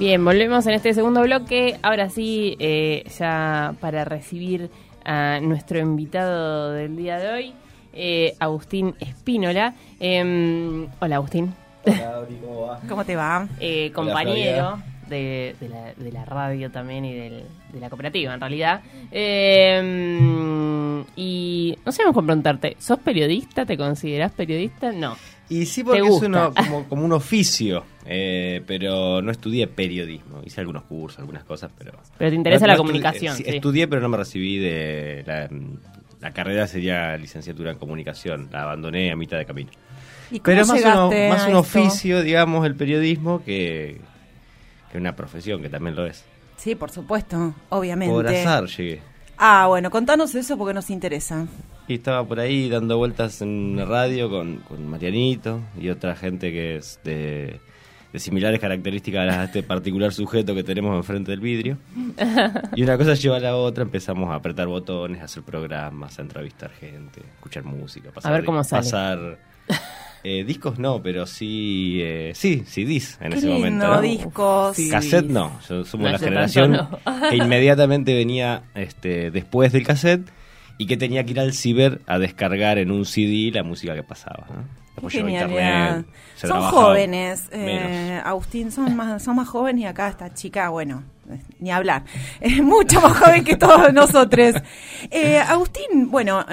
Bien, volvemos en este segundo bloque. Ahora sí, eh, ya para recibir a nuestro invitado del día de hoy, eh, Agustín Espínola. Em, hola, Agustín. Hola, ¿cómo va? ¿Cómo te va? Eh, compañero de, de la, de la radio también y del- de la cooperativa, en realidad. Em, y no sé cómo preguntarte, ¿sos periodista? ¿Te considerás periodista? No. Y sí, porque ¿Te es uno, como, como un oficio, eh, pero no estudié periodismo. Hice algunos cursos, algunas cosas, pero... Pero te interesa No- la no estudié- comunicación. sí, sí. Estudié, pero no me recibí de... La, la carrera sería licenciatura en comunicación. La abandoné a mitad de camino. ¿Y cómo Pero es más, uno- más a un esto? oficio, digamos, el periodismo que, que una profesión, que también lo es. Sí, por supuesto, obviamente. Por azar llegué. Ah, bueno, contanos eso porque nos interesa. Y estaba por ahí dando vueltas en la radio con, con Marianito y otra gente que es de, de similares características a este particular sujeto que tenemos enfrente del vidrio. Y una cosa lleva a la otra, empezamos a apretar botones, a hacer programas, a entrevistar gente, escuchar música, pasar, ver cómo sale. pasar eh, discos no, pero sí, eh, sí, CDs en Qué ese lindo, momento. ¿no? discos. Sí. Cassette no, yo- somos No, la yo generación no. que inmediatamente venía este, después del cassette y que tenía que ir al ciber a descargar en un CD la música que pasaba. Llegó genialidad. internet, se Son jóvenes, eh. Agustín, son más, son más jóvenes y acá esta chica, bueno, eh, ni hablar, es mucho más joven que todos nosotros. Eh, Agustín, bueno,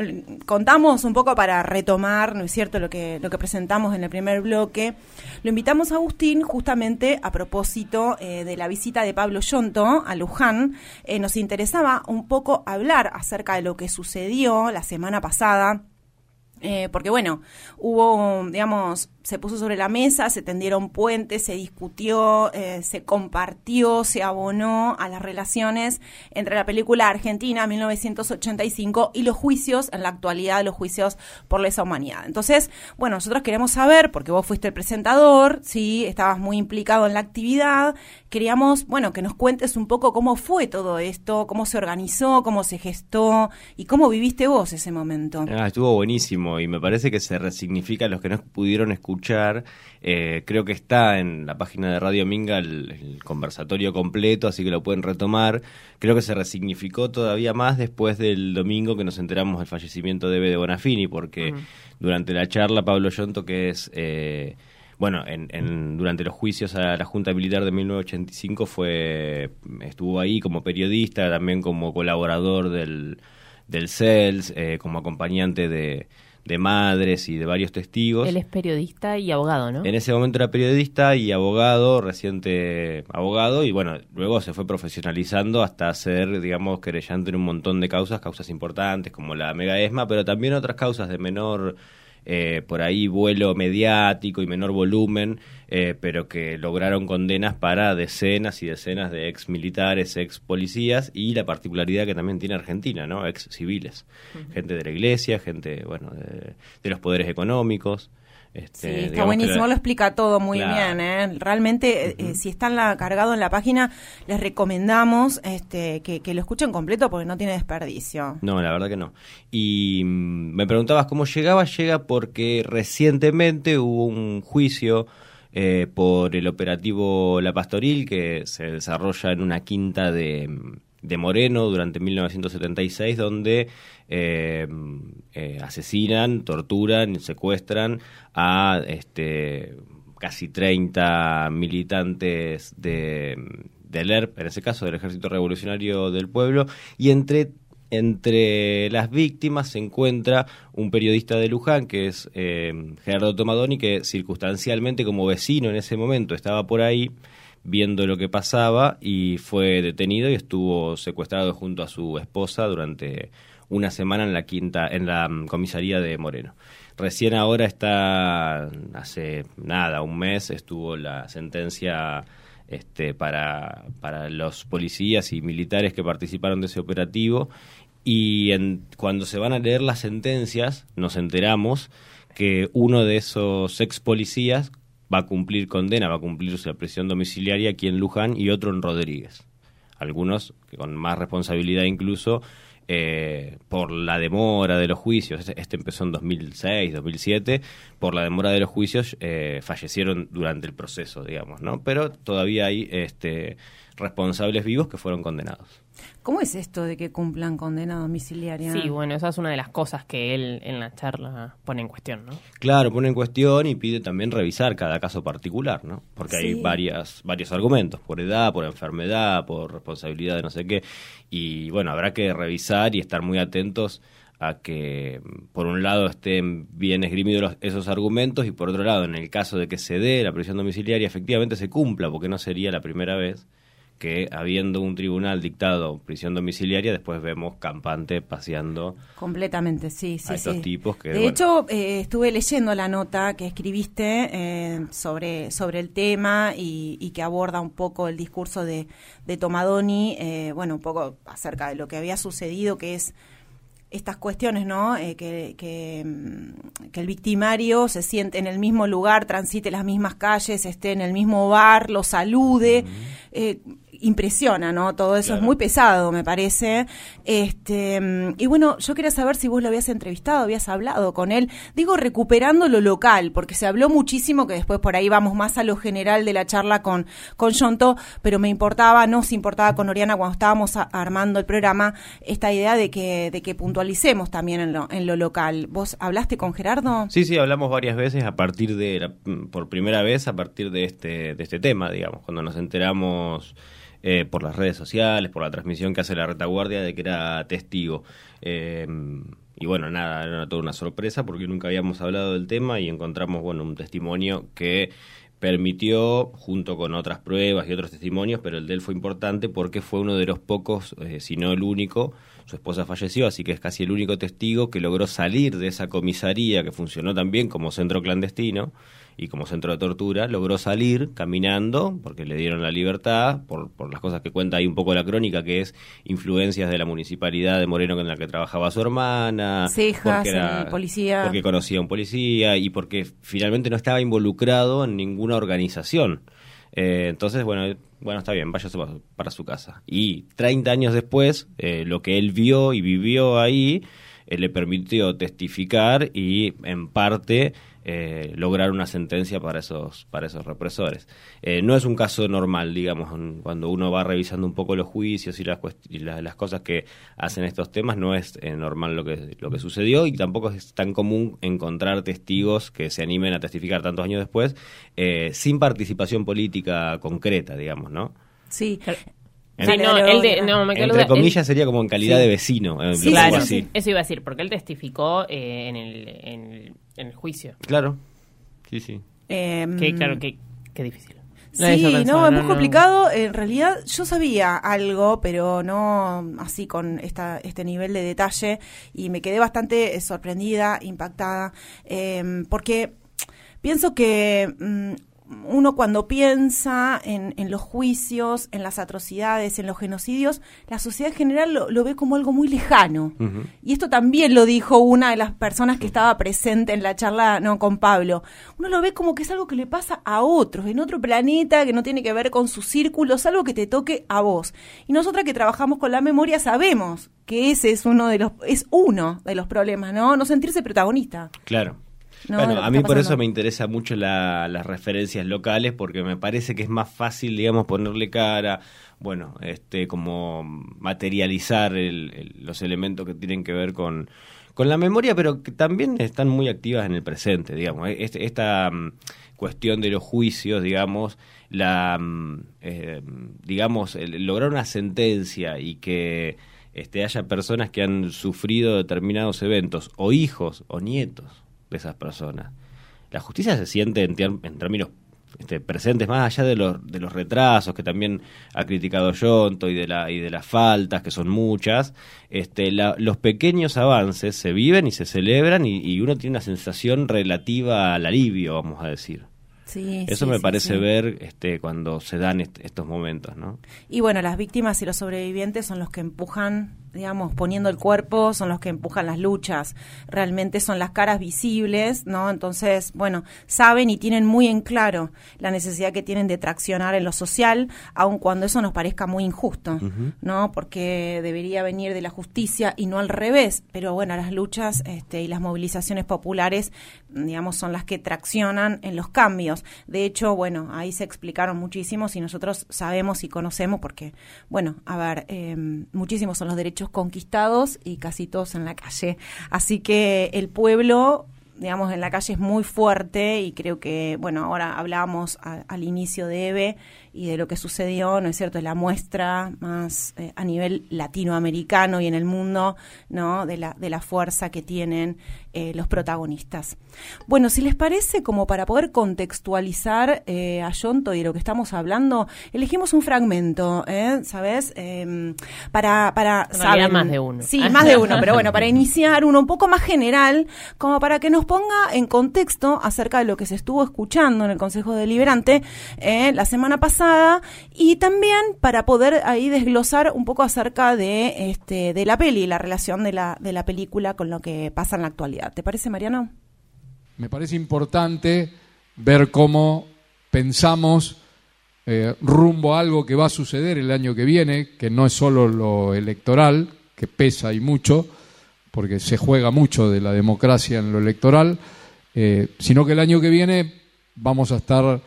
contamos un poco para retomar, ¿no es cierto?, lo que, lo que presentamos en el primer bloque. Lo invitamos a Agustín justamente a propósito eh, de la visita de Pablo Yonto a Luján. Eh, nos interesaba un poco hablar acerca de lo que sucedió la semana pasada eh, porque bueno, hubo, digamos, se puso sobre la mesa, se tendieron puentes, se discutió, eh, se compartió, se abonó a las relaciones entre la película Argentina 1985 y los juicios, en la actualidad, los juicios por lesa humanidad. Entonces, bueno, nosotros queremos saber, porque vos fuiste el presentador, sí, estabas muy implicado en la actividad, queríamos, bueno, que nos cuentes un poco cómo fue todo esto, cómo se organizó, cómo se gestó y cómo viviste vos ese momento. Ah, estuvo buenísimo y me parece que se resignifica los que no pudieron escuchar. Eh, creo que está en la página de Radio Minga el, el conversatorio completo, así que lo pueden retomar. Creo que se resignificó todavía más después del domingo que nos enteramos del fallecimiento de Eve de Bonafini, porque durante la charla Pablo Yonto, que es... eh, bueno, en, en- durante los juicios a la Junta Militar de 1985 fue estuvo ahí como periodista, también como colaborador del, del CELS, eh, como acompañante de, de madres y de varios testigos. Él es periodista y abogado, ¿no? En ese momento era periodista y abogado, reciente abogado, y bueno, luego se fue profesionalizando hasta ser, digamos, querellante en un montón de causas, causas importantes como la Mega ESMA, pero también otras causas de menor, eh, por ahí, vuelo mediático y menor volumen, eh, pero que lograron condenas para decenas y decenas de ex militares, ex policías, y la particularidad que también tiene Argentina, ¿no? Ex civiles. Gente de la iglesia, gente, bueno, de, de los poderes económicos. Este, Sí, está digamos buenísimo, la- lo explica todo muy Claro. bien. ¿eh? Realmente, eh, eh, si está en la, cargado en la página, les recomendamos este, que, que lo escuchen completo porque no tiene desperdicio. No, la verdad que no. Y mm, me preguntabas cómo llegaba. Llega porque recientemente hubo un juicio eh, por el operativo La Pastoril que se desarrolla en una quinta de, de Moreno durante 1976, donde eh, eh, asesinan, torturan, secuestran a este, casi 30 militantes de, del ERP, en ese caso del Ejército Revolucionario del Pueblo, y entre entre las víctimas se encuentra un periodista de Luján, que es eh, Gerardo Tomadoni, que circunstancialmente como vecino en ese momento estaba por ahí viendo lo que pasaba y fue detenido y estuvo secuestrado junto a su esposa durante una semana en la quinta, en la mm, comisaría de Moreno. Recién ahora está, hace nada, un mes, estuvo la sentencia este, para, para los policías y militares que participaron de ese operativo. Y en- cuando se van a leer las sentencias, nos enteramos que uno de esos ex policías va a cumplir condena, va a cumplir su prisión domiciliaria aquí en Luján y otro en Rodríguez. Algunos que con más responsabilidad incluso eh, por la demora de los juicios, este, empezó en 2006, 2007, por la demora de los juicios eh, fallecieron durante el proceso, digamos, ¿no? Pero todavía hay este, responsables vivos que fueron condenados. ¿Cómo es esto de que cumplan condena domiciliaria? Sí, bueno, esa es una de las cosas que él en la charla pone en cuestión, ¿no? Claro, pone en cuestión y pide también revisar cada caso particular, ¿no? Porque hay varias, varios argumentos, por edad, por enfermedad, por responsabilidad de no sé qué. Y bueno, habrá que revisar y estar muy atentos a que, por un lado, estén bien esgrimidos los- esos argumentos y por otro lado, en el caso de que se dé la prisión domiciliaria, efectivamente se cumpla, porque no sería la primera vez que habiendo un tribunal dictado prisión domiciliaria, después vemos campante paseando Completamente, sí, sí, a estos sí. tipos que, de bueno. hecho, eh, estuve leyendo la nota que escribiste eh, sobre, sobre el tema y, y que aborda un poco el discurso de, de Tomadoni, eh, bueno, un poco acerca de lo que había sucedido, que es estas cuestiones, ¿no? Eh, que, que, mm, que el victimario se siente en el mismo lugar, transite las mismas calles, esté en el mismo bar, lo salude. eh, impresiona, ¿no? Todo eso Claro. es muy pesado, me parece. Este, y bueno, yo quería saber si vos lo habías entrevistado, habías hablado con él. Digo, recuperando lo local, porque se habló muchísimo, que después por ahí vamos más a lo general de la charla con, con Yonto, pero me importaba, nos importaba con Oriana cuando estábamos a- armando el programa, esta idea de que, de que puntualicemos también en lo, en lo local. ¿Vos hablaste con Gerardo? Sí, sí, hablamos varias veces a partir de, por primera vez a partir de este, de este tema, digamos, cuando nos enteramos eh, por las redes sociales, por la transmisión que hace la retaguardia de que era testigo. Eh, y bueno, nada, era toda una sorpresa porque nunca habíamos hablado del tema y encontramos, bueno, un testimonio que permitió, junto con otras pruebas y otros testimonios, pero el de él fue importante porque fue uno de los pocos, eh, si no el único, su esposa falleció, así que es casi el único testigo que logró salir de esa comisaría que funcionó también como centro clandestino y como centro de tortura, logró salir caminando, porque le dieron la libertad, por, por las cosas que cuenta ahí un poco la crónica, que es influencias de la municipalidad de Moreno en la que trabajaba su hermana, Cejas, porque el policía. porque conocía a un policía y porque finalmente no estaba involucrado en ninguna organización. Eh, entonces, bueno, bueno, está bien, váyase para, para su casa. Y 30 años después, eh, lo que él vio y vivió ahí eh, le permitió testificar y, en parte, eh, lograr una sentencia para esos, para esos represores. Eh, no es un caso normal, digamos, cuando uno va revisando un poco los juicios y las, y la- las cosas que hacen estos temas, no es eh, normal lo que, lo que sucedió y tampoco es tan común encontrar testigos que se animen a testificar tantos años después eh, sin participación política concreta, digamos, ¿no? Sí. No, dale, él de- Oriana. no, me Entre comillas sería como en calidad Sí. de vecino, eh, Sí, Claro, así. eso iba a decir, porque él testificó eh, en, el, en, el, en el juicio. Claro, sí, sí. Em, Que claro, que, qué difícil. Sí, no, es muy no. complicado. En realidad yo sabía algo, pero no así con esta, este nivel de detalle y me quedé bastante eh, sorprendida, impactada, eh, porque pienso que mm, uno cuando piensa en, en los juicios, en las atrocidades, en los genocidios, la sociedad en general lo, lo ve como algo muy lejano. Y esto también lo dijo una de las personas que estaba presente en la charla no con Pablo. Uno lo ve como que es algo que le pasa a otros, en otro planeta, que no tiene que ver con sus círculos, algo que te toque a vos. Y nosotras que trabajamos con la memoria sabemos que ese es uno de los es uno de los problemas, ¿no? No sentirse protagonista. Claro. No, bueno, a mí por eso me interesa mucho la- las referencias locales porque me parece que es más fácil, digamos, ponerle cara, bueno, este, como materializar el- el- los elementos que tienen que ver con, con la memoria, pero que también están muy activas en el presente, digamos. Este- esta mm, cuestión de los juicios, digamos, la, mm, eh, digamos, el- lograr una sentencia y que este, haya personas que han sufrido determinados eventos, o hijos o nietos de esas personas. La justicia se siente en, en términos este, presentes, más allá de los, de los retrasos que también ha criticado Yonto y de, la, y de las faltas, que son muchas, este, la- los pequeños avances se viven y se celebran y, y uno tiene una sensación relativa al alivio, vamos a decir. Sí, Eso sí, me sí, parece ver este, cuando se dan est- estos momentos, ¿no? Y bueno, las víctimas y los sobrevivientes son los que empujan digamos, poniendo el cuerpo, son los que empujan las luchas, realmente son las caras visibles, ¿no? Entonces, bueno, saben y tienen muy en claro la necesidad que tienen de traccionar en lo social, aun cuando eso nos parezca muy injusto, ¿no? Porque debería venir de la justicia y no al revés, pero bueno, las luchas este, y las movilizaciones populares, digamos, son las que traccionan en los cambios. De hecho, bueno, ahí se explicaron muchísimos y nosotros sabemos y conocemos porque, bueno, a ver, em, muchísimos son los derechos conquistados y casi todos en la calle. Así que el pueblo digamos, en la calle es muy fuerte y creo que, bueno, ahora hablábamos al inicio de EVE y de lo que sucedió, ¿no es cierto? Es la muestra más eh, a nivel latinoamericano y en el mundo, ¿no? De la, de la fuerza que tienen eh, los protagonistas. Bueno, si les parece, como para poder contextualizar eh, a Yonto y de lo que estamos hablando, elegimos un fragmento, ¿eh? ¿sabes? Em, para, para saber, más de uno. Sí, más de uno, pero bueno, para iniciar uno un poco más general, como para que nos ponga en contexto acerca de lo que se estuvo escuchando en el Consejo Deliberante la semana pasada y también para poder ahí desglosar un poco acerca de, este, de la peli, la relación de la, de la película con lo que pasa en la actualidad. ¿Te parece, Mariano? Me parece importante ver cómo pensamos eh, rumbo a algo que va a suceder el año que viene, que no es solo lo electoral, que pesa y mucho, porque se juega mucho de la democracia en lo electoral, eh, sino que el año que viene vamos a estar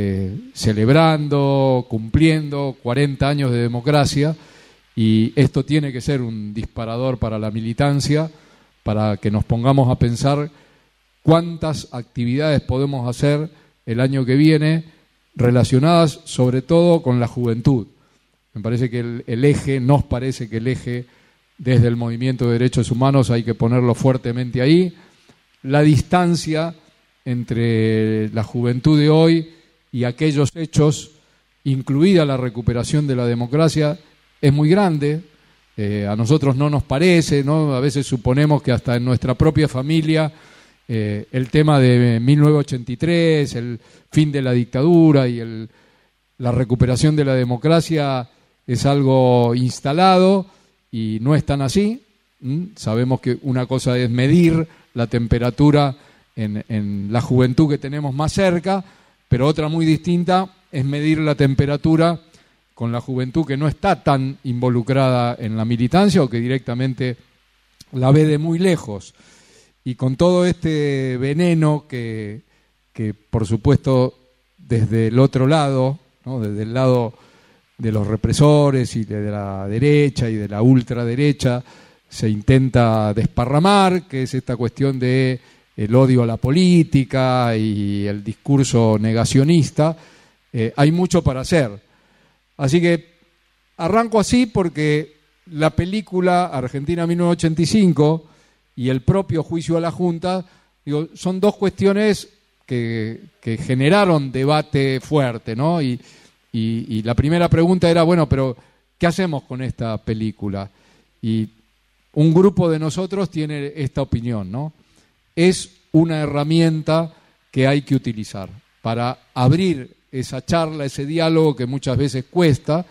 eh, celebrando, cumpliendo 40 años de democracia y esto tiene que ser un disparador para la militancia, para que nos pongamos a pensar cuántas actividades podemos hacer el año que viene relacionadas sobre todo con la juventud. Me parece que el, el eje, nos parece que el eje desde el movimiento de derechos humanos hay que ponerlo fuertemente ahí. La distancia entre la juventud de hoy y aquellos hechos, incluida la recuperación de la democracia, es muy grande. Eh, a nosotros no nos parece, ¿no? A veces suponemos que hasta en nuestra propia familia eh, el tema de 1983, el fin de la dictadura y el, la recuperación de la democracia es algo instalado y no es tan así. Sabemos que una cosa es medir la temperatura en, en la juventud que tenemos más cerca, pero otra muy distinta es medir la temperatura con la juventud que no está tan involucrada en la militancia o que directamente la ve de muy lejos. Y con todo este veneno que, que por supuesto desde el otro lado, desde el lado de los represores y de la derecha y de la ultraderecha, se intenta desparramar, que es esta cuestión de el odio a la política y el discurso negacionista, eh, hay mucho para hacer. Así que arranco así porque la película Argentina 1985 y el propio juicio a la Junta digo, son dos cuestiones que, generaron debate fuerte, ¿no? Y, y, la primera pregunta era, bueno, pero ¿qué hacemos con esta película? Y un grupo de nosotros tiene esta opinión, ¿no? Es una herramienta que hay que utilizar para abrir esa charla, ese diálogo que muchas veces cuesta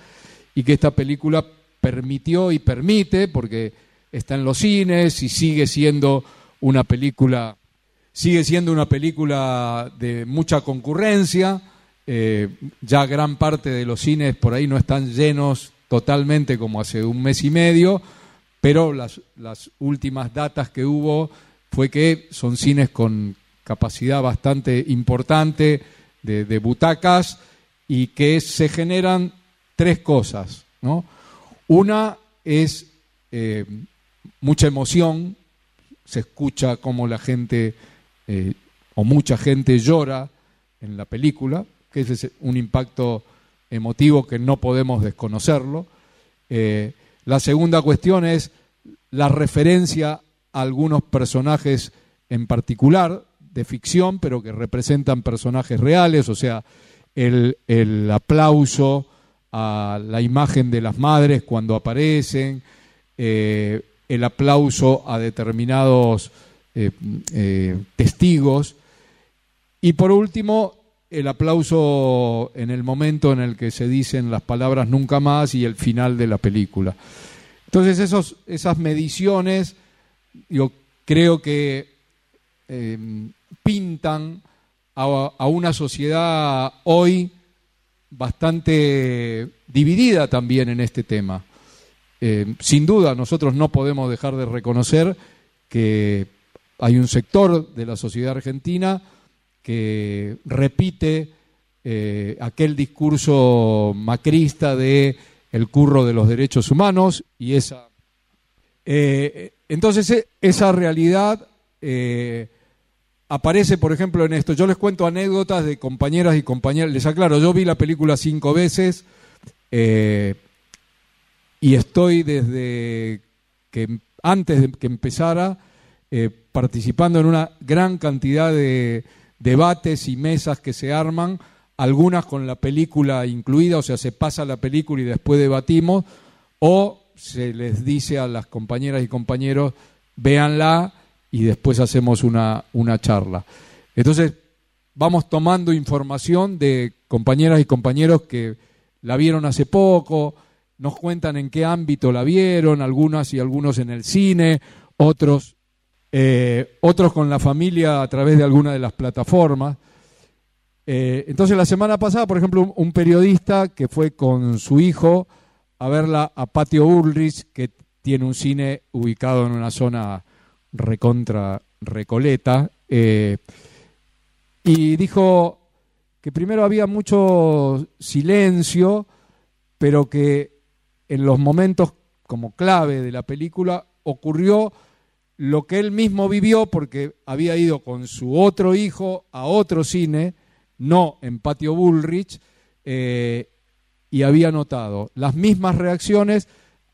y que esta película permitió y permite porque está en los cines y sigue siendo una película sigue siendo una película de mucha concurrencia. Eh, ya gran parte de los cines por ahí no están llenos totalmente como hace un mes y medio pero las, las últimas datas que hubo fue que son cines con capacidad bastante importante de, butacas y que se generan tres cosas. ¿no? Una es eh, mucha emoción, se escucha cómo la gente eh, o mucha gente llora en la película, que ese es un impacto emotivo que no podemos desconocerlo. Eh, la segunda cuestión es la referencia algunos personajes en particular de ficción, pero que representan personajes reales, o sea, el, aplauso a la imagen de las madres cuando aparecen, eh, el aplauso a determinados eh, eh, testigos y por último el aplauso en el momento en el que se dicen las palabras nunca más y el final de la película. Entonces esos, esas mediciones, yo creo que eh, pintan a, una sociedad hoy bastante dividida también en este tema. Eh, sin duda, nosotros no podemos dejar de reconocer que hay un sector de la sociedad argentina que repite eh, aquel discurso macrista de el curro de los derechos humanos y esa eh, entonces e, esa realidad eh, aparece por ejemplo en esto. Yo les cuento anécdotas de compañeras y compañeros. Les aclaro yo vi la película cinco veces y estoy desde que antes de que empezara participando en una gran cantidad de debates y mesas que se arman algunas con la película incluida, o sea, se pasa la película y después debatimos, o se les dice a las compañeras y compañeros, véanla y después hacemos una, una charla. Entonces, vamos tomando información de compañeras y compañeros que la vieron hace poco, nos cuentan en qué ámbito la vieron, algunas y algunos en el cine, otros, eh, otros con la familia a través de alguna de las plataformas. Eh, entonces la semana pasada, por ejemplo, un, periodista que fue con su hijo a verla a Patio Ulrich, que tiene un cine ubicado en una zona recontra recoleta, eh, y dijo que primero había mucho silencio, pero que en los momentos como clave de la película ocurrió lo que él mismo vivió porque había ido con su otro hijo a otro cine, no en Patio Bullrich, eh, y había notado las mismas reacciones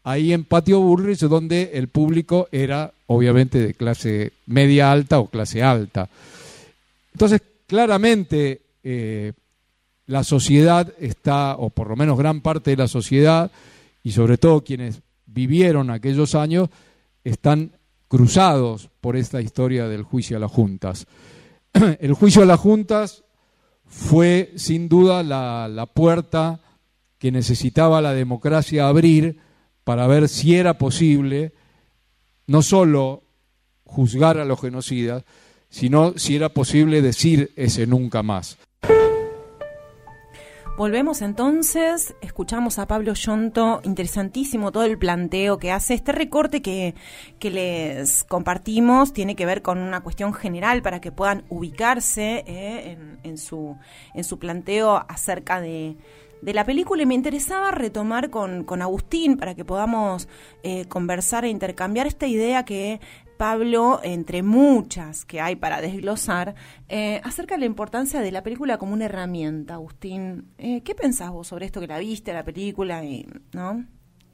ahí en Patio Bullrich, donde el público era obviamente de clase media alta o clase alta. Entonces, claramente eh, la sociedad está, o por lo menos gran parte de la sociedad, y sobre todo quienes vivieron aquellos años, están cruzados por esta historia del juicio a las juntas. El juicio a las juntas fue sin duda la, puerta que necesitaba la democracia abrir para ver si era posible no solo juzgar a los genocidas, sino si era posible decir ese nunca más. Volvemos entonces, escuchamos a Pablo Yonto, interesantísimo todo el planteo que hace. Este recorte que, que les compartimos tiene que ver con una cuestión general para que puedan ubicarse eh, en, su, en su planteo acerca de, de la película y me interesaba retomar con, con Agustín para que podamos eh, conversar e intercambiar esta idea que Pablo, entre muchas que hay para desglosar, eh, acerca de la importancia de la película como una herramienta. Agustín, eh, ¿qué pensás vos sobre esto que la viste, la película, y, no?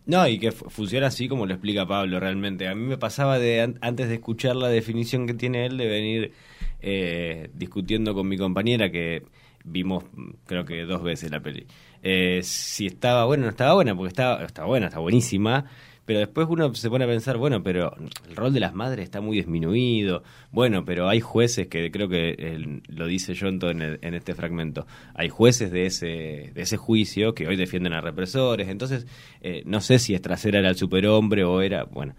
No, y que funciona así como lo explica Pablo realmente. A mí me pasaba de antes de escuchar la definición que tiene él de venir eh, discutiendo con mi compañera que vimos creo que dos veces la peli. Si estaba buena o no estaba buena, porque estaba, estaba buena, está buenísima, pero después uno se pone a pensar, bueno, pero el rol de las madres está muy disminuido, bueno, pero hay jueces que creo que lo dice John en, en este fragmento, hay jueces de ese, de ese juicio que hoy defienden a represores, entonces eh, no sé si Estracera era el superhombre o era, bueno,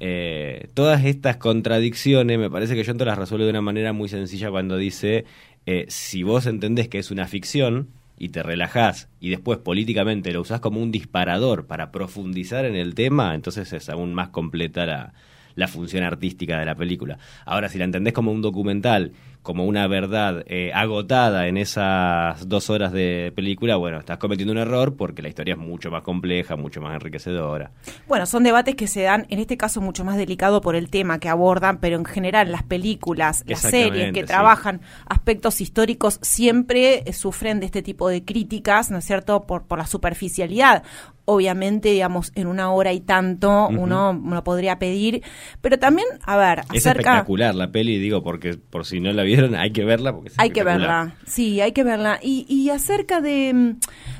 eh, todas estas contradicciones me parece que John las resuelve de una manera muy sencilla cuando dice, eh, si vos entendés que es una ficción, y te relajás y después políticamente lo usás como un disparador para profundizar en el tema, entonces es aún más completa la, la función artística de la película. Ahora, si la entendés como un documental como una verdad eh, agotada en esas dos horas de película, bueno, estás cometiendo un error porque la historia es mucho más compleja, mucho más enriquecedora. Bueno, son debates que se dan, en este caso mucho más delicado por el tema que abordan, pero en general las películas, las series que trabajan aspectos históricos siempre sufren de este tipo de críticas, ¿no es cierto?, por, por la superficialidad obviamente, digamos, en una hora y tanto uno, uno podría pedir, pero también, a ver, es espectacular la peli, digo, porque por si no la vieron, hay que verla. Porque hay que verla, sí, hay que verla. Y, y acerca de,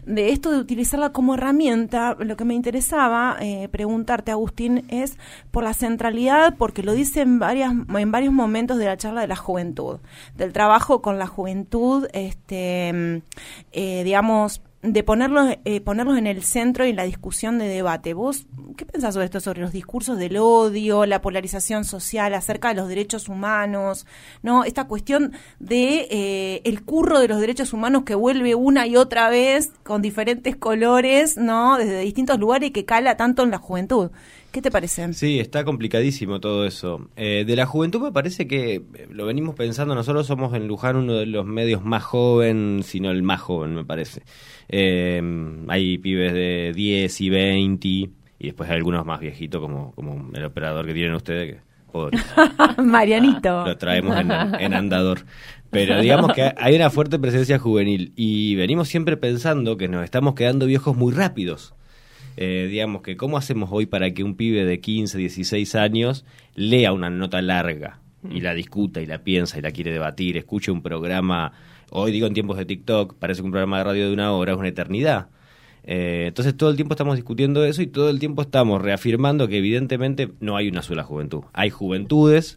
de, esto de utilizarla como herramienta, lo que me interesaba eh, preguntarte, Agustín, es por la centralidad, porque lo dice en, varias, en varios momentos de la charla de la juventud, del trabajo con la juventud, este, eh, digamos, de ponerlos, eh, ponerlos en el centro y en la discusión de debate. ¿Vos ¿qué pensás sobre esto, sobre los discursos del odio, la polarización social acerca de los derechos humanos, no? Esta cuestión de eh, el curro de los derechos humanos que vuelve una y otra vez con diferentes colores, ¿no? Desde distintos lugares y que cala tanto en la juventud. ¿Qué te parece? Sí, está complicadísimo todo eso. Eh, de la juventud me parece que eh, lo venimos pensando, nosotros somos en Luján uno de los medios más joven, sino el más joven me parece. Eh, hay pibes de 10 y 20 y después hay algunos más viejitos como, como el operador que tienen ustedes que Marianito. Lo traemos en, en, andador. Pero digamos que hay una fuerte presencia juvenil y venimos siempre pensando que nos estamos quedando viejos muy rápidos. Eh, digamos que cómo hacemos hoy para que un pibe de 15, 16 años lea una nota larga y la discuta y la piensa y la quiere debatir, escuche un programa, hoy digo en tiempos de TikTok, parece que un programa de radio de una hora es una eternidad. Eh, entonces todo el tiempo estamos discutiendo eso y todo el tiempo estamos reafirmando que evidentemente no hay una sola juventud. Hay juventudes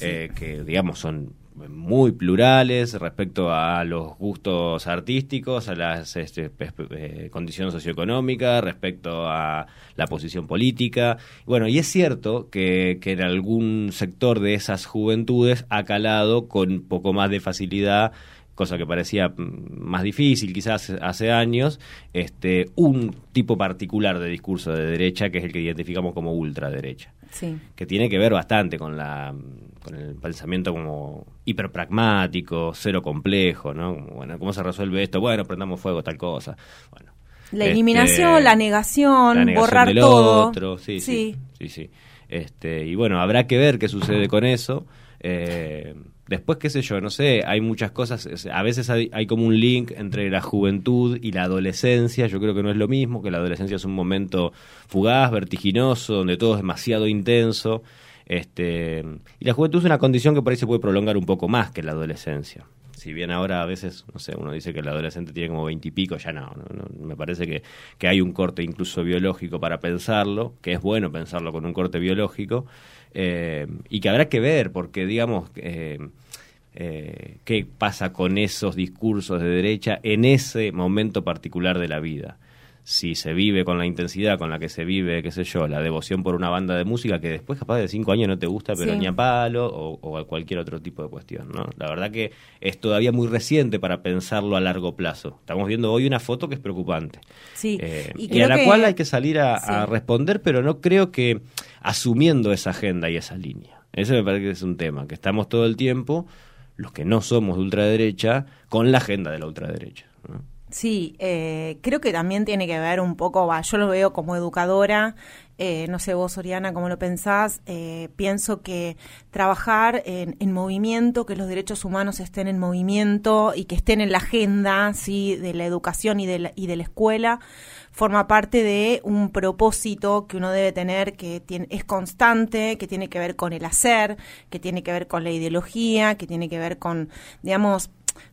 eh, que digamos son muy plurales respecto a los gustos artísticos, a las este, eh, condiciones socioeconómicas, respecto a la posición política. Bueno, y es cierto que, que, en algún sector de esas juventudes ha calado con poco más de facilidad cosa que parecía mm, más difícil quizás hace años, este, un tipo particular de discurso de derecha que es el que identificamos como ultraderecha. Sí. Que tiene que ver bastante con la con el pensamiento como hiperpragmático, cero complejo, ¿no? Bueno, ¿cómo se resuelve esto? Bueno, prendamos fuego tal cosa. Bueno. La eliminación, este, la, negación, borrar todo. Otro. Sí, sí, sí, sí, Este, y bueno, habrá que ver qué sucede con eso. Eh, Después, qué sé yo, no sé, hay muchas cosas, a veces hay, como un link entre la juventud y la adolescencia, yo creo que no es lo mismo, que la adolescencia es un momento fugaz, vertiginoso, donde todo es demasiado intenso, este, y la juventud es una condición que por ahí se puede prolongar un poco más que la adolescencia. Si bien ahora a veces, no sé, uno dice que el adolescente tiene como veintipico, ya no, no, me parece que, que hay un corte incluso biológico para pensarlo, que es bueno pensarlo con un corte biológico, eh, y que habrá que ver, porque digamos, eh, eh, qué pasa con esos discursos de derecha en ese momento particular de la vida. Si se vive con la intensidad con la que se vive, qué sé yo, la devoción por una banda de música que después capaz de cinco años no te gusta, pero ni a palo, o, cualquier otro tipo de cuestión, ¿no? La verdad que es todavía muy reciente para pensarlo a largo plazo. Estamos viendo hoy una foto que es preocupante. Sí. Eh, y, a la cual hay que salir a responder, pero no creo que asumiendo esa agenda y esa línea. Ese me parece que es un tema, que estamos todo el tiempo los que no somos de ultraderecha, con la agenda de la ultraderecha. Sí, eh, creo que también tiene que ver un poco, va, yo lo veo como educadora, eh, no sé vos, Oriana, cómo lo pensás, eh, pienso que trabajar en, en, movimiento, que los derechos humanos estén en movimiento y que estén en la agenda ¿sí? de la educación y de la, y de la escuela, forma parte de un propósito que uno debe tener que tiene, es constante, que tiene que ver con el hacer, que tiene que ver con la ideología, que tiene que ver con, digamos,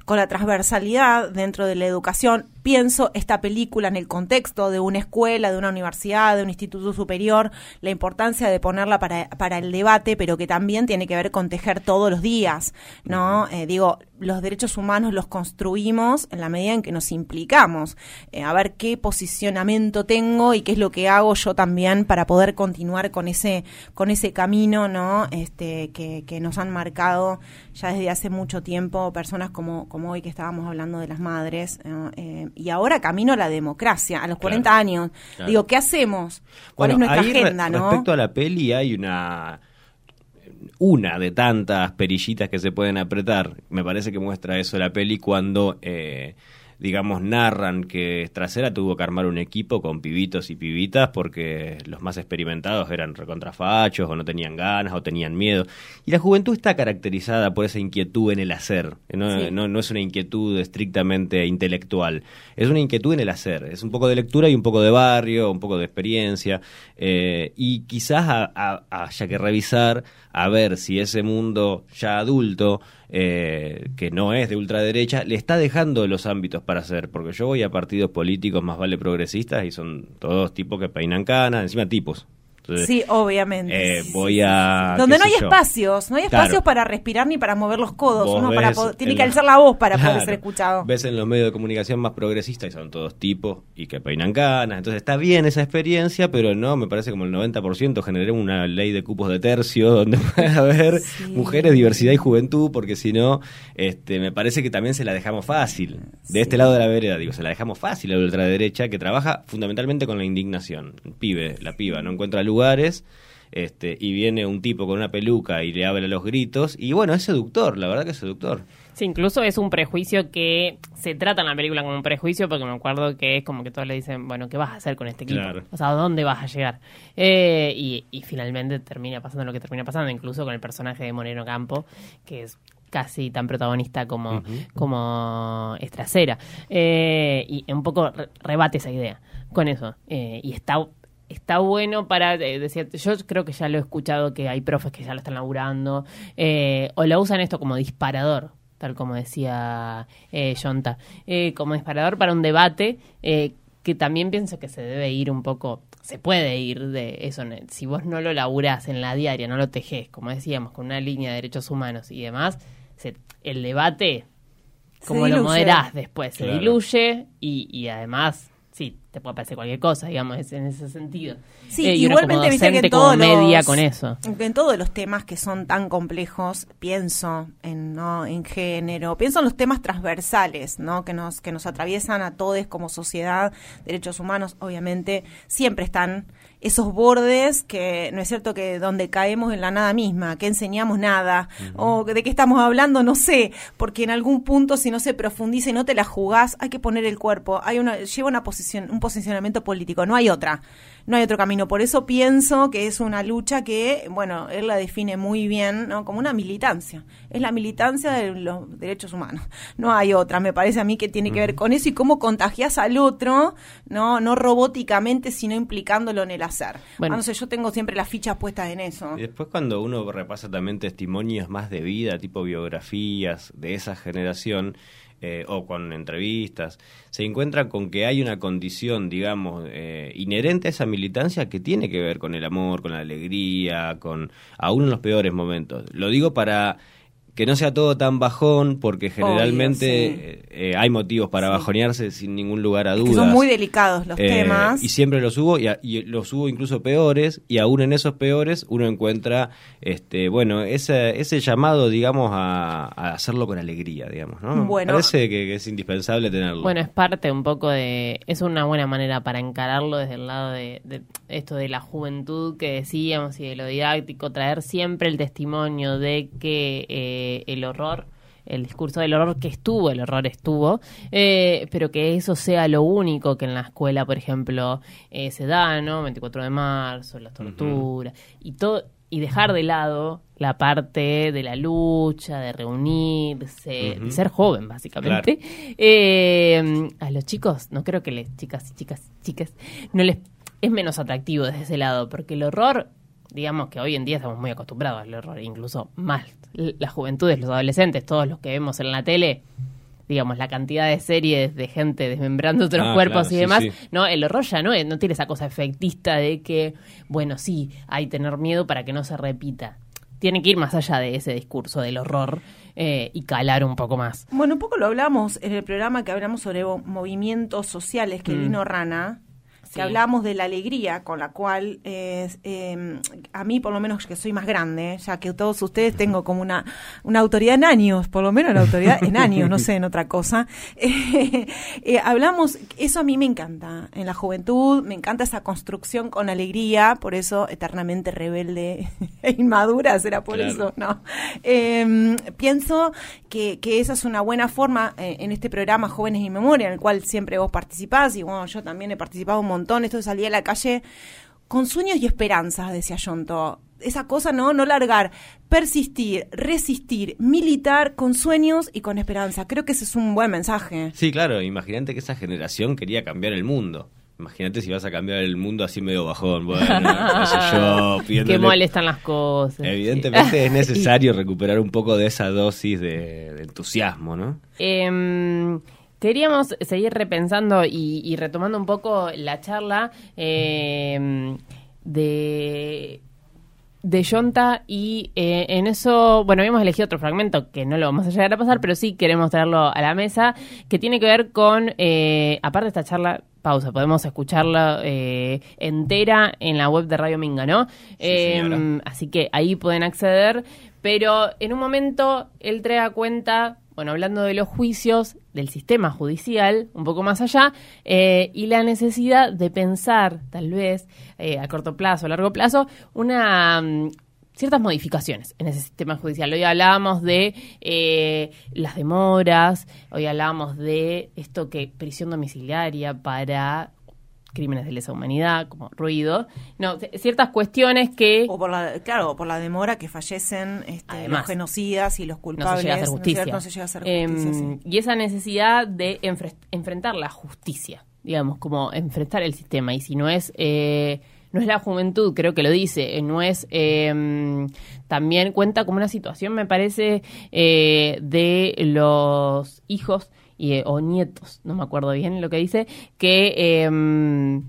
con la transversalidad dentro de la educación. Pienso esta película en el contexto de una escuela, de una universidad, de un instituto superior, la importancia de ponerla para, para el debate, pero que también tiene que ver con tejer todos los días, ¿no? Eh, digo, los derechos humanos los construimos en la medida en que nos implicamos, eh, a ver qué posicionamiento tengo y qué es lo que hago yo también para poder continuar con ese, con ese camino, ¿no? Este, que, que nos han marcado ya desde hace mucho tiempo personas como como hoy que estábamos hablando de las madres, eh, y ahora camino a la democracia, a los 40 años. Digo, ¿qué hacemos? ¿Cuál es nuestra agenda? Respecto a la peli hay una una de tantas perillitas que se pueden apretar. Me parece que muestra eso la peli cuando eh, digamos, narran que Trasera tuvo que armar un equipo con pibitos y pibitas porque los más experimentados eran recontrafachos o no tenían ganas o tenían miedo. Y la juventud está caracterizada por esa inquietud en el hacer. No, no, es una inquietud estrictamente intelectual, es una inquietud en el hacer. Es un poco de lectura y un poco de barrio, un poco de experiencia. Eh, y quizás haya que revisar a ver si ese mundo ya adulto eh, que no es de ultraderecha, le está dejando los ámbitos para hacer, porque yo voy a partidos políticos más vale progresistas y son todos tipos que peinan canas, encima tipos, Entonces, Sí, obviamente. eh, voy a... Donde no hay yo. espacios, no hay espacios para respirar ni para mover los codos. Vos Uno para poder- tiene en que alzar la voz para poder ser escuchado. Ves en los medios de comunicación más progresistas y son todos tipos y que peinan canas. Entonces está bien esa experiencia, pero no, me parece como el 90% generemos una ley de cupos de tercio donde pueda haber mujeres, diversidad y juventud, porque si no, este, me parece que también se la dejamos fácil. De este lado de la vereda, digo, se la dejamos fácil a la ultraderecha que trabaja fundamentalmente con la indignación. El pibe, la piba, no encuentra lugares. Este, y viene un tipo con una peluca y le habla los gritos y bueno, es seductor, la verdad que es seductor. Sí, incluso es un prejuicio que se trata en la película como un prejuicio porque me acuerdo que es como que todos le dicen, bueno, ¿qué vas a hacer con este equipo? Claro. O sea, ¿a dónde vas a llegar? Eh, y, y finalmente termina pasando lo que termina pasando, incluso con el personaje de Moreno Campo, que es casi tan protagonista como, como Estracera. Eh, y un poco re- rebate esa idea con eso. Eh, y está está bueno para eh, decir, yo creo que ya lo he escuchado que hay profes que ya lo están laburando, eh, o lo usan esto como disparador, tal como decía eh, Yonta, eh, como disparador para un debate eh, que también pienso que se debe ir un poco, se puede ir de eso, si vos no lo laburás en la diaria, no lo tejés, como decíamos, con una línea de derechos humanos y demás, se- el debate, como lo moderás después, se Claro. diluye y, y además... Sí, te puede parecer cualquier cosa, digamos, es en ese sentido. Sí, Eh, como igualmente viste que en todos media los, con eso. en todos los temas que son tan complejos, pienso en no en género, pienso en los temas transversales, ¿no? que nos que nos atraviesan a todos como sociedad, derechos humanos, obviamente, siempre están esos bordes que no es cierto que donde caemos en la nada misma, que enseñamos nada, o de qué estamos hablando, no sé, porque en algún punto si no se profundiza y no te la jugás, hay que poner el cuerpo, hay una, lleva una posición, un posicionamiento político, no hay otra, no hay otro camino. Por eso pienso que es una lucha que, bueno, él la define muy bien, ¿no? Como una militancia. Es la militancia de los derechos humanos. No hay otra, me parece a mí que tiene que ver con eso y cómo contagias al otro, no, no robóticamente, sino implicándolo en el hacer. Bueno. Ah, no sé, yo tengo siempre las fichas puestas en eso. Y después cuando uno repasa también testimonios más de vida, tipo biografías de esa generación, eh, o con entrevistas, se encuentra con que hay una condición, digamos, eh, inherente a esa militancia que tiene que ver con el amor, con la alegría, con aún en los peores momentos. Lo digo para que no sea todo tan bajón, porque generalmente sí. eh, hay motivos para Sí. bajonearse sin ningún lugar a Es dudas. que son muy delicados los Eh, temas. Y siempre los hubo, y, a- y los hubo incluso peores, y aún en esos peores uno encuentra, este bueno, ese, ese llamado, digamos, a, a hacerlo con alegría, digamos, ¿no? Bueno. Parece que, que es indispensable tenerlo. Bueno, es parte un poco de... Es una buena manera para encararlo desde el lado de, de esto de la juventud que decíamos y de lo didáctico, traer siempre el testimonio de que eh, el horror el discurso del horror que estuvo, el horror estuvo, eh, pero que eso sea lo único que en la escuela, por ejemplo, eh, se da, ¿no? 24 de marzo, las torturas, y todo, y dejar de lado la parte de la lucha, de reunirse, de ser joven, básicamente. Eh, a los chicos, no creo que les, chicas y chicas, chicas, no les es menos atractivo desde ese lado, porque el horror digamos que hoy en día estamos muy acostumbrados al horror, incluso más las juventudes, los adolescentes, todos los que vemos en la tele, digamos, la cantidad de series de gente desmembrando otros Ah, cuerpos claro, y demás, sí. no, el horror ya no, es- no tiene esa cosa efectista de que, bueno, sí, hay tener miedo para que no se repita. Tiene que ir más allá de ese discurso del horror eh, y calar un poco más. Bueno, un poco lo hablamos en el programa que hablamos sobre mo- movimientos sociales que Mm. vino Rana, que Sí. hablamos de la alegría con la cual eh, eh, a mí por lo menos que soy más grande, ya que todos ustedes tengo como una, una autoridad en años, por lo menos una autoridad en años, no sé, en otra cosa. Eh, hablamos, eso a mí me encanta, en la juventud me encanta esa construcción con alegría, por eso eternamente rebelde e inmadura, será por Claro. eso, no. Eh, pienso que, que esa es una buena forma eh, en este programa Jóvenes y Memoria, en el cual siempre vos participás y bueno, yo también he participado un montón, esto de salir a la calle con sueños y esperanzas, decía Yonto. Esa cosa, ¿no? No largar, persistir, resistir, militar con sueños y con esperanza. Creo que ese es un buen mensaje. Sí, claro, imagínate que esa generación quería cambiar el mundo. Imagínate si vas a cambiar el mundo así medio bajón, bueno, qué sé yo, Qué mal están las cosas. Evidentemente sí. es necesario recuperar un poco de esa dosis de, de entusiasmo, ¿no? Em, queríamos seguir repensando y, y retomando un poco la charla. em, de de Yonta y eh, en eso, bueno, habíamos elegido otro fragmento que no lo vamos a llegar a pasar, pero sí queremos traerlo a la mesa, que tiene que ver con, eh, aparte de esta charla, pausa, podemos escucharla eh, entera en la web de Radio Minga, ¿no? Em, así que ahí pueden acceder, pero en un momento él trae a cuenta bueno, hablando de los juicios, del sistema judicial, un poco más allá, eh, y la necesidad de pensar, tal vez, eh, a corto plazo, a largo plazo, una mm, ciertas modificaciones en ese sistema judicial. Hoy hablábamos de eh, las demoras, hoy hablábamos de esto que prisión domiciliaria para crímenes de lesa humanidad, como ruido, no, ciertas cuestiones que... O por la, claro, por la demora que fallecen este, los genocidas y los culpables. No se llega a hacer justicia. Em, y esa necesidad de enfrentar la justicia, digamos, como enfrentar el sistema. Y si no es... Eh, no es la juventud, creo que lo dice, eh, no es em, también cuenta como una situación, me parece, eh, de los hijos y, o nietos, no me acuerdo bien lo que dice, que, em,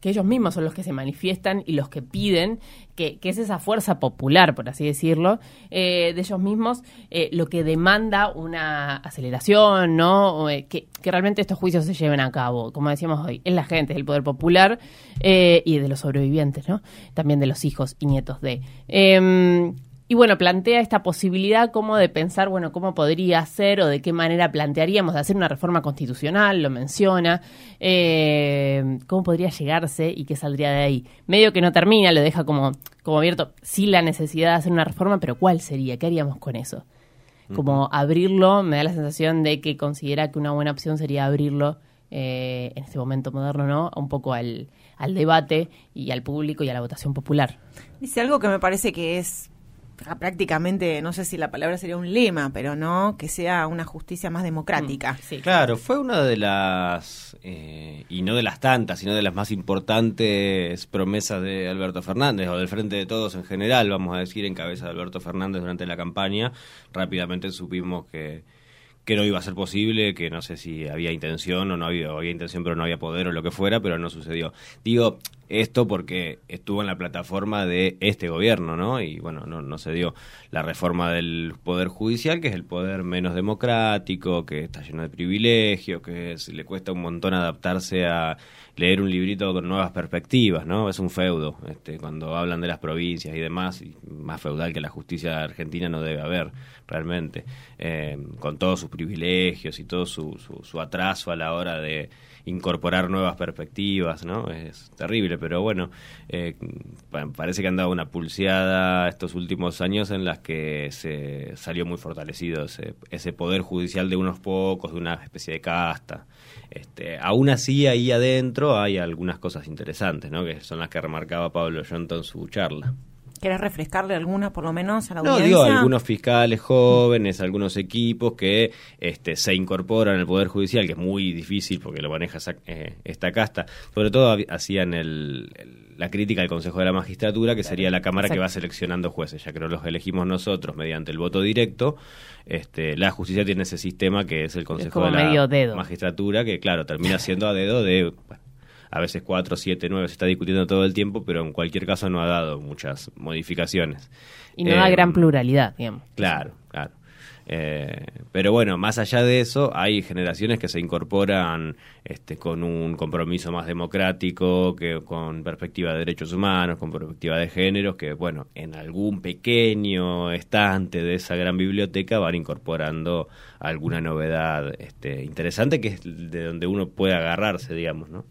que ellos mismos son los que se manifiestan y los que piden, que, es esa fuerza popular, por así decirlo, eh, de ellos mismos, eh, lo que demanda una aceleración, ¿no? Eh, que, que, realmente estos juicios se lleven a cabo, como decíamos hoy, es la gente, es el poder popular y de los sobrevivientes, ¿no? También de los hijos y nietos de... Y bueno, plantea esta posibilidad como de pensar, bueno, cómo podría ser o de qué manera plantearíamos de hacer una reforma constitucional, lo menciona, eh, cómo podría llegarse y qué saldría de ahí. Medio que no termina, lo deja como, como abierto, sí la necesidad de hacer una reforma, pero ¿cuál sería? ¿Qué haríamos con eso? Como abrirlo, me da la sensación de que considera que una buena opción sería abrirlo eh, en este momento moderno, ¿no? Un poco al, al debate y al público y a la votación popular. Dice algo que me parece que es prácticamente, no sé si la palabra sería un lema, pero no que sea una justicia más democrática. Mm, claro, fue una de las, eh, y no de las tantas, sino de las más importantes promesas de Alberto Fernández, o del Frente de Todos en general, vamos a decir, en cabeza de Alberto Fernández durante la campaña. Rápidamente supimos que que no iba a ser posible, que no sé si había intención o no había, había intención pero no había poder o lo que fuera, pero no sucedió. Digo esto porque estuvo en la plataforma de este gobierno, ¿no? Y bueno, no, no se dio la reforma del Poder Judicial, que es el poder menos democrático, que está lleno de privilegios, que le cuesta un montón adaptarse a leer un librito con nuevas perspectivas, ¿no? Es un feudo, este, cuando hablan de las provincias y demás, y más feudal que la justicia argentina no debe haber realmente, eh, con todos sus privilegios y todo su, su, atraso a la hora de incorporar nuevas perspectivas, ¿no? Es terrible, pero bueno, eh, parece que han dado una pulseada estos últimos años en las que se salió muy fortalecido ese, ese poder judicial de unos pocos, de una especie de casta. Este, aún así, ahí adentro hay algunas cosas interesantes, ¿no? que son las que remarcaba Pablo Jonto en su charla. ¿Querés refrescarle alguna, por lo menos, a la audiencia? No, digo, algunos fiscales jóvenes, algunos equipos que este, se incorporan al Poder Judicial, que es muy difícil porque lo maneja eh, esta casta. Sobre todo hacían el, la crítica al Consejo de la Magistratura, que sería la Cámara que va seleccionando jueces, ya que no los elegimos nosotros mediante el voto directo. Este, la justicia tiene ese sistema que es el Consejo de la Magistratura, que claro, termina siendo a dedo de a veces 4, 7, 9 se está discutiendo todo el tiempo, pero en cualquier caso no ha dado muchas modificaciones. Y no da gran pluralidad, digamos. Claro, claro. Eh, pero bueno, más allá de eso, hay generaciones que se incorporan este, con un compromiso más democrático, que con perspectiva de derechos humanos, con perspectiva de géneros, que bueno, en algún pequeño estante de esa gran biblioteca van incorporando alguna novedad este, interesante que es de donde uno puede agarrarse, digamos, ¿no?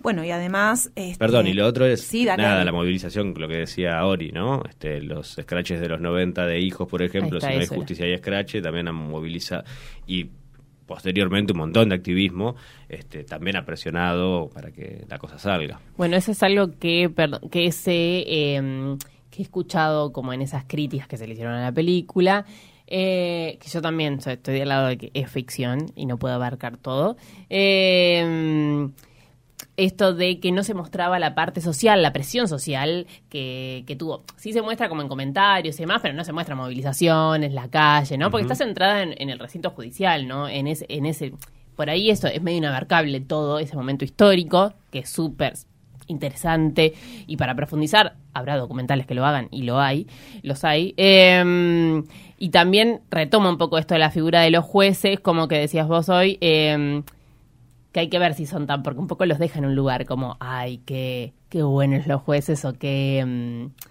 Bueno, y además... Este, Perdón, y lo otro es, nada, la movilización, lo que decía Ori, ¿no? Este, los scratches de los 90 de hijos, por ejemplo, si no hay justicia y scratch, también han movilizado... Y posteriormente un montón de activismo este, también ha presionado para que la cosa salga. Bueno, eso es algo que, que, se, em, que he escuchado como en esas críticas que se le hicieron a la película. Eh, que yo también estoy del lado de que es ficción y no puedo abarcar todo. Eh, esto de que no se mostraba la parte social, la presión social que, que, tuvo. Sí se muestra como en comentarios y demás, pero no se muestra movilizaciones, la calle, ¿no? Porque está centrada en, el recinto judicial, ¿no? En ese, en ese, por ahí eso es medio inabarcable todo ese momento histórico, que es súper interesante y para profundizar habrá documentales que lo hagan y lo hay, los hay. Eh, y también retoma un poco esto de la figura de los jueces, como que decías vos hoy, eh, que hay que ver si son tan, porque un poco los deja en un lugar como, ay, qué, qué buenos los jueces o qué... mm,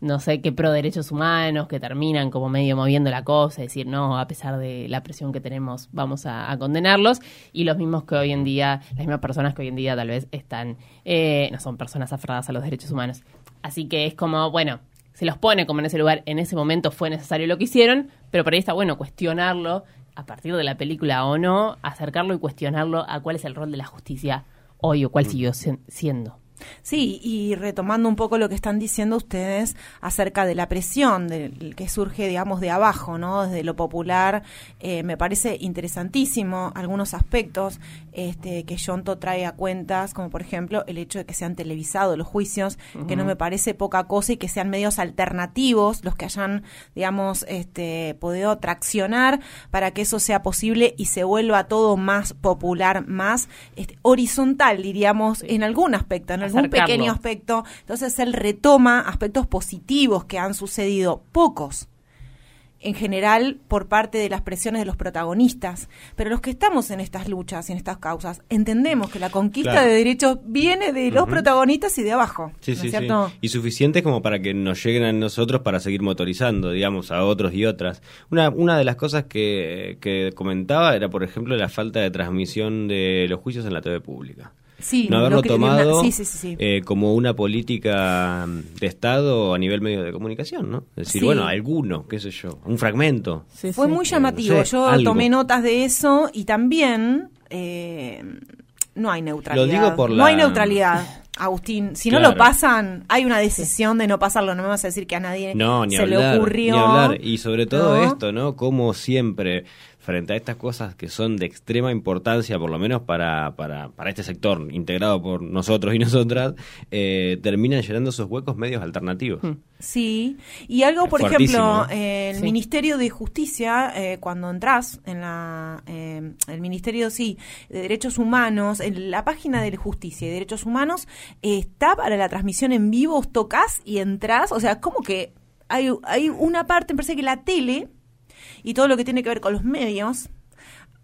no sé, qué pro derechos humanos, que terminan como medio moviendo la cosa, decir, no, a pesar de la presión que tenemos, vamos a, a condenarlos. Y los mismos que hoy en día, las mismas personas que hoy en día tal vez están, eh, no son personas aferradas a los derechos humanos. Así que es como, bueno, se los pone como en ese lugar, en ese momento fue necesario lo que hicieron, pero por ahí está bueno cuestionarlo a partir de la película o no, acercarlo y cuestionarlo a cuál es el rol de la justicia hoy o cuál siguió si- siendo. Sí, y retomando un poco lo que están diciendo ustedes acerca de la presión del- que surge, digamos, de abajo, ¿no? Desde lo popular, eh, me parece interesantísimo algunos aspectos este, que Yonto trae a cuentas, como por ejemplo el hecho de que sean televisados los juicios, que no me parece poca cosa y que sean medios alternativos los que hayan, digamos, este, podido traccionar para que eso sea posible y se vuelva todo más popular, más este, horizontal, diríamos, en algún aspecto, en algún Acercarlo. pequeño aspecto. Entonces él retoma aspectos positivos que han sucedido, pocos en general por parte de las presiones de los protagonistas, pero los que estamos en estas luchas y en estas causas entendemos que la conquista Claro. de derechos viene de los protagonistas y de abajo, Sí, ¿no sí, es sí. cierto? Y suficiente como para que nos lleguen a nosotros para seguir motorizando, digamos, a otros y otras. Una, una de las cosas que, que comentaba era, por ejemplo, la falta de transmisión de los juicios en la TV pública. Sí, no lo haberlo que- tomado sí, sí, sí, sí. eh, como una política de Estado a nivel medio de comunicación, ¿no? Es decir, Sí. bueno, alguno, qué sé yo, un fragmento. Fue muy llamativo. no sé, Yo algo. tomé notas de eso y también eh, no hay neutralidad. Lo digo por No hay neutralidad, Agustín. Si no lo pasan, hay una decisión de no pasarlo. No me vas a decir que a nadie No, ni se hablar, le ocurrió. ni hablar. Y sobre todo ¿no? esto, ¿no? Como siempre, frente a estas cosas que son de extrema importancia, por lo menos para, para, para este sector integrado por nosotros y nosotras, eh, terminan llenando esos huecos medios alternativos. Sí, y algo, por Fuertísimo, ejemplo, eh, el Sí. Ministerio de Justicia, eh, cuando entras en la, eh, el Ministerio, sí, de Derechos Humanos, en la página de Justicia y Derechos Humanos, eh, está para la transmisión en vivo, vos tocas y entras, o sea, como que hay, hay una parte, me parece que la tele y todo lo que tiene que ver con los medios,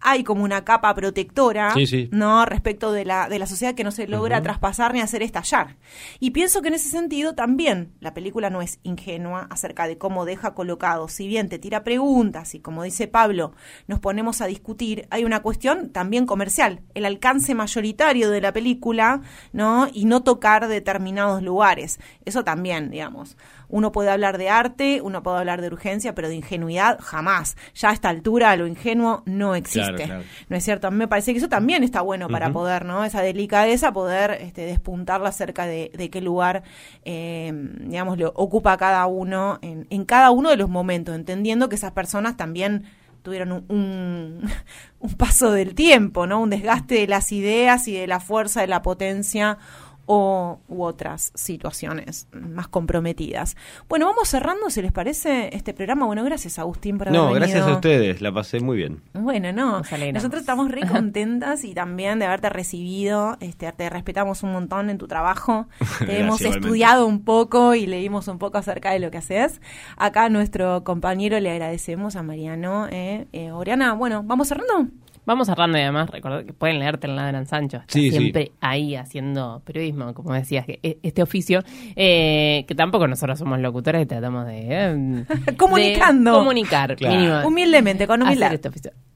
hay como una capa protectora, Sí, sí. ¿no? Respecto de la, de la sociedad que no se logra traspasar ni hacer estallar. Y pienso que en ese sentido también la película no es ingenua acerca de cómo deja colocado, si bien te tira preguntas y como dice Pablo, nos ponemos a discutir, hay una cuestión también comercial, el alcance mayoritario de la película, ¿no? Y no tocar determinados lugares. Eso también, digamos. Uno puede hablar de arte, uno puede hablar de urgencia, pero de ingenuidad jamás. Ya a esta altura lo ingenuo no existe. Claro, claro. ¿No es cierto? A mí me parece que eso también está bueno para poder, ¿no? Esa delicadeza, poder este, despuntarla acerca de, de qué lugar, eh, digamos, lo ocupa cada uno en, en cada uno de los momentos, entendiendo que esas personas también tuvieron un, un, un paso del tiempo, ¿no? Un desgaste de las ideas y de la fuerza, de la potencia o u otras situaciones más comprometidas. Bueno, vamos cerrando, si les parece, este programa. Bueno, gracias Agustín por haber No, venido. gracias a ustedes, la pasé muy bien. Bueno, no, Nos nosotros estamos re contentas y también de haberte recibido, este, te respetamos un montón en tu trabajo, te Gracias, hemos igualmente. estudiado un poco y leímos un poco acerca de lo que haces. Acá a nuestro compañero le agradecemos a Mariano. Eh, eh, Oriana, bueno, ¿vamos cerrando? Vamos cerrando y además recordar que pueden leerte en Ladran Sancho. Está Sí, sí. siempre ahí haciendo periodismo, como decías, que este oficio, eh, que tampoco nosotros somos locutores y tratamos de... eh, Comunicando. de comunicar, Claro. mínimo. Humildemente, con humildad. hacer este oficio.